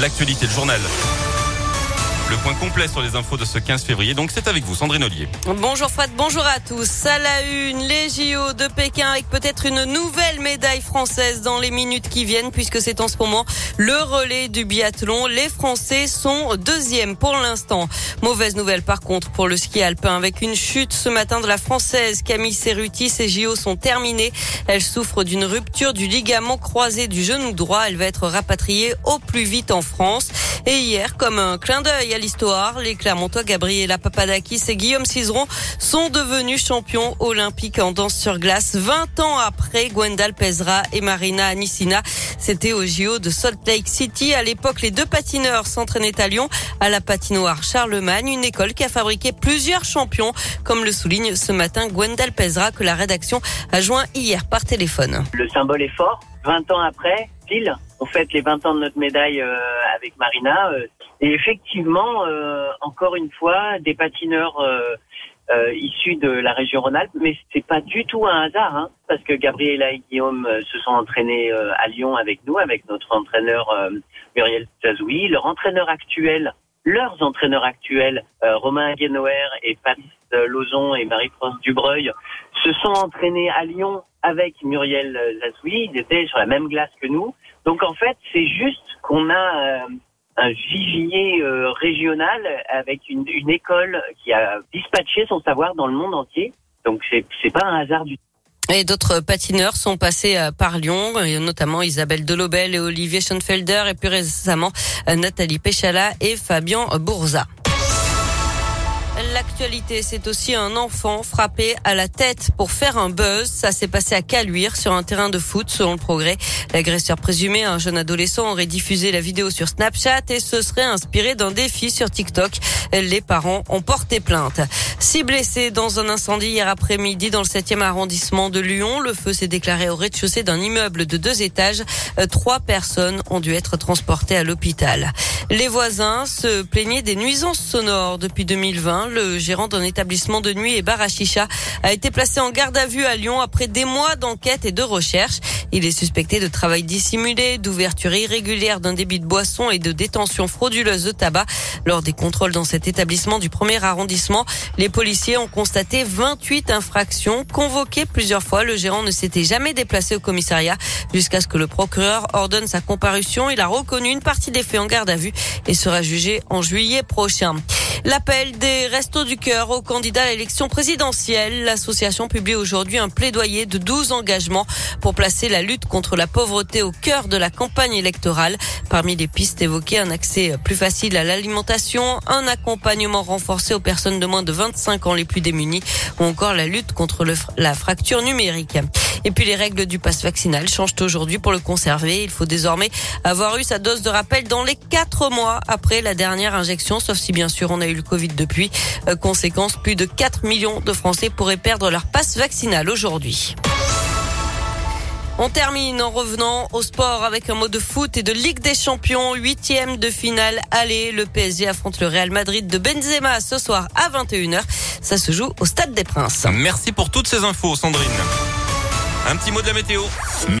l'actualité, le journal. Le point complet sur les infos de ce 15 février. Donc c'est avec vous, Sandrine Ollier. Bonjour Fred, bonjour à tous. À la une, les JO de Pékin avec peut-être une nouvelle médaille française dans les minutes qui viennent puisque c'est en ce moment le relais du biathlon. Les Français sont deuxième pour l'instant. Mauvaise nouvelle par contre pour le ski alpin avec une chute ce matin de la Française Camille Cerruti. Ses JO sont terminés. Elle souffre d'une rupture du ligament croisé du genou droit. Elle va être rapatriée au plus vite en France. Et hier, comme un clin d'œil l'histoire, les Clermontois Gabriela Papadakis et Guillaume Cizeron sont devenus champions olympiques en danse sur glace 20 ans après Gwendal Pezra et Marina Anissina. C'était au JO de Salt Lake City. À l'époque, les deux patineurs s'entraînaient à Lyon à la patinoire Charlemagne, une école qui a fabriqué plusieurs champions, comme le souligne ce matin Gwendal Pezra que la rédaction a joint hier par téléphone. Le symbole est fort. 20 ans après, pile, on fête les 20 ans de notre médaille euh, avec Marina. Euh, et effectivement, euh, encore une fois, des patineurs issus de la région Rhône-Alpes, mais c'est pas du tout un hasard, hein, parce que Gabriela et Guillaume se sont entraînés à Lyon avec nous, avec notre entraîneur Muriel Zazoui. Leur entraîneur actuel, leurs entraîneurs actuels, Romain Aguenoer et Patrice Lozon et Marie-France Dubreuil, se sont entraînés à Lyon avec Muriel Zazoui. Ils étaient sur la même glace que nous. Donc en fait, c'est juste qu'on a euh, un vivier euh, régional avec une, école qui a dispatché son savoir dans le monde entier. Donc c'est c'est pas un hasard du tout. Et d'autres patineurs sont passés euh, par Lyon, notamment Isabelle Delobel et Olivier Schoenfelder, et plus récemment Nathalie Péchala et Fabien Bourza. L'actualité, c'est aussi un enfant frappé à la tête pour faire un buzz. Ça s'est passé à Caluire sur un terrain de foot, selon le progrès. L'agresseur présumé, un jeune adolescent, aurait diffusé la vidéo sur Snapchat et se serait inspiré d'un défi sur TikTok. Les parents ont porté plainte. Six blessés dans un incendie hier après-midi dans le 7e arrondissement de Lyon. Le feu s'est déclaré au rez-de-chaussée d'un immeuble de deux étages. Trois personnes ont dû être transportées à l'hôpital. Les voisins se plaignaient des nuisances sonores depuis 2020. Le gérant d'un établissement de nuit et bar à chicha a été placé en garde à vue à Lyon après des mois d'enquête et de recherche. Il est suspecté de travail dissimulé, d'ouverture irrégulière d'un débit de boisson et de détention frauduleuse de tabac. Lors des contrôles dans cet établissement du premier arrondissement, les policiers ont constaté 28 infractions. Convoqué plusieurs fois, le gérant ne s'était jamais déplacé au commissariat jusqu'à ce que le procureur ordonne sa comparution. Il a reconnu une partie des faits en garde à vue et sera jugé en juillet prochain. L'appel des Du Cœur aux candidats à l'élection présidentielle. L'association publie aujourd'hui un plaidoyer de 12 engagements pour placer la lutte contre la pauvreté au cœur de la campagne électorale. Parmi les pistes évoquées, un accès plus facile à l'alimentation, un accompagnement renforcé aux personnes de moins de 25 ans les plus démunies ou encore la lutte contre la fracture numérique. Et puis les règles du pass vaccinal changent aujourd'hui pour le conserver. Il faut désormais avoir eu sa dose de rappel dans les quatre mois après la dernière injection, sauf si bien sûr on a eu le Covid depuis. Euh, conséquence, plus de 4 millions de Français pourraient perdre leur passe vaccinal aujourd'hui. On termine en revenant au sport avec un mot de foot et de Ligue des Champions, huitième de finale. Allez, le PSG affronte le Real Madrid de Benzema ce soir à 21h. Ça se joue au Stade des Princes. Merci pour toutes ces infos, Sandrine. Un petit mot de la météo.